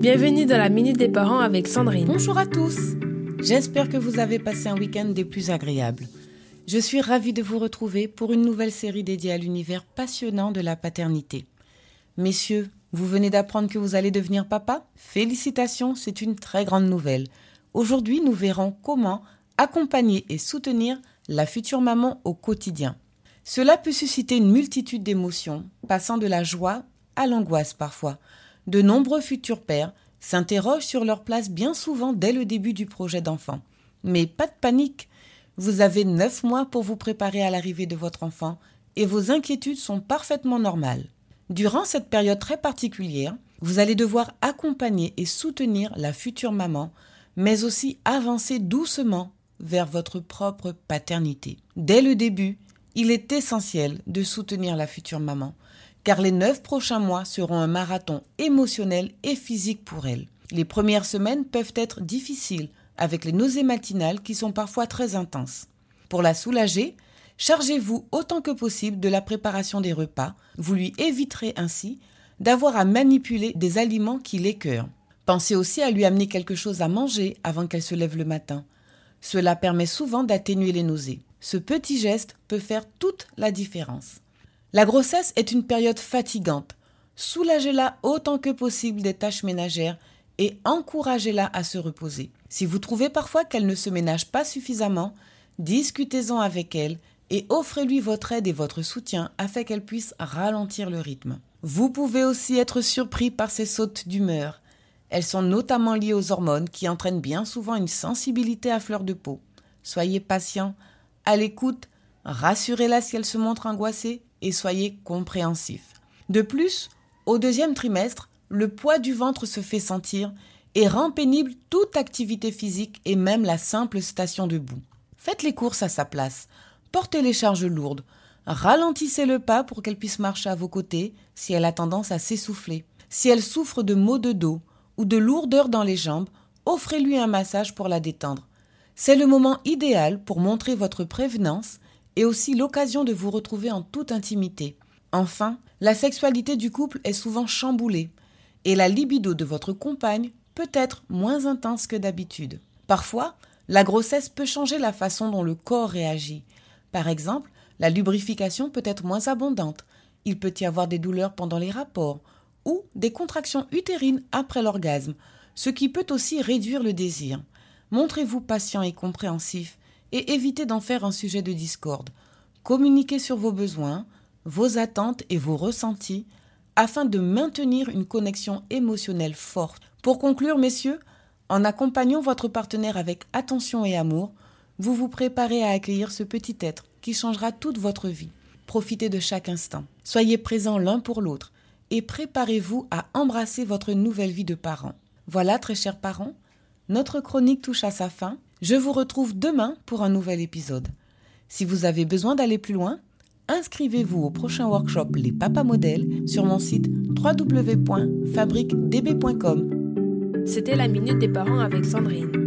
Bienvenue dans la Minute des Parents avec Sandrine. Bonjour à tous. J'espère que vous avez passé un week-end des plus agréables. Je suis ravie de vous retrouver pour une nouvelle série dédiée à l'univers passionnant de la paternité. Messieurs, vous venez d'apprendre que vous allez devenir papa? Félicitations, c'est une très grande nouvelle. Aujourd'hui, nous verrons comment accompagner et soutenir la future maman au quotidien. Cela peut susciter une multitude d'émotions, passant de la joie à l'angoisse parfois. De nombreux futurs pères s'interrogent sur leur place bien souvent dès le début du projet d'enfant. Mais pas de panique. Vous avez neuf mois pour vous préparer à l'arrivée de votre enfant et vos inquiétudes sont parfaitement normales. Durant cette période très particulière, vous allez devoir accompagner et soutenir la future maman, mais aussi avancer doucement vers votre propre paternité. Dès le début, il est essentiel de soutenir la future maman, car les neuf prochains mois seront un marathon émotionnel et physique pour elle. Les premières semaines peuvent être difficiles, avec les nausées matinales qui sont parfois très intenses. Pour la soulager, chargez-vous autant que possible de la préparation des repas, vous lui éviterez ainsi d'avoir à manipuler des aliments qui l'écœurent. Pensez aussi à lui amener quelque chose à manger avant qu'elle se lève le matin. Cela permet souvent d'atténuer les nausées. Ce petit geste peut faire toute la différence. La grossesse est une période fatigante. Soulagez-la autant que possible des tâches ménagères et encouragez-la à se reposer. Si vous trouvez parfois qu'elle ne se ménage pas suffisamment, discutez-en avec elle et offrez-lui votre aide et votre soutien afin qu'elle puisse ralentir le rythme. Vous pouvez aussi être surpris par ses sautes d'humeur. Elles sont notamment liées aux hormones qui entraînent bien souvent une sensibilité à fleur de peau. Soyez patient, à l'écoute, rassurez-la si elle se montre angoissée et soyez compréhensif. De plus, au deuxième trimestre, le poids du ventre se fait sentir et rend pénible toute activité physique et même la simple station debout. Faites les courses à sa place, portez les charges lourdes, ralentissez le pas pour qu'elle puisse marcher à vos côtés si elle a tendance à s'essouffler. Si elle souffre de maux de dos ou de lourdeur dans les jambes, offrez-lui un massage pour la détendre. C'est le moment idéal pour montrer votre prévenance et aussi l'occasion de vous retrouver en toute intimité. Enfin, la sexualité du couple est souvent chamboulée et la libido de votre compagne peut être moins intense que d'habitude. Parfois, la grossesse peut changer la façon dont le corps réagit. Par exemple, la lubrification peut être moins abondante. Il peut y avoir des douleurs pendant les rapports ou des contractions utérines après l'orgasme, ce qui peut aussi réduire le désir. Montrez-vous patient et compréhensif et évitez d'en faire un sujet de discorde. Communiquez sur vos besoins, vos attentes et vos ressentis afin de maintenir une connexion émotionnelle forte. Pour conclure, messieurs, en accompagnant votre partenaire avec attention et amour, vous vous préparez à accueillir ce petit être qui changera toute votre vie. Profitez de chaque instant. Soyez présents l'un pour l'autre et préparez-vous à embrasser votre nouvelle vie de parent. Voilà, très chers parents, notre chronique touche à sa fin. Je vous retrouve demain pour un nouvel épisode. Si vous avez besoin d'aller plus loin, inscrivez-vous au prochain workshop Les Papas Modèles sur mon site www.fabriquedb.com. C'était la Minute des Parents avec Sandrine.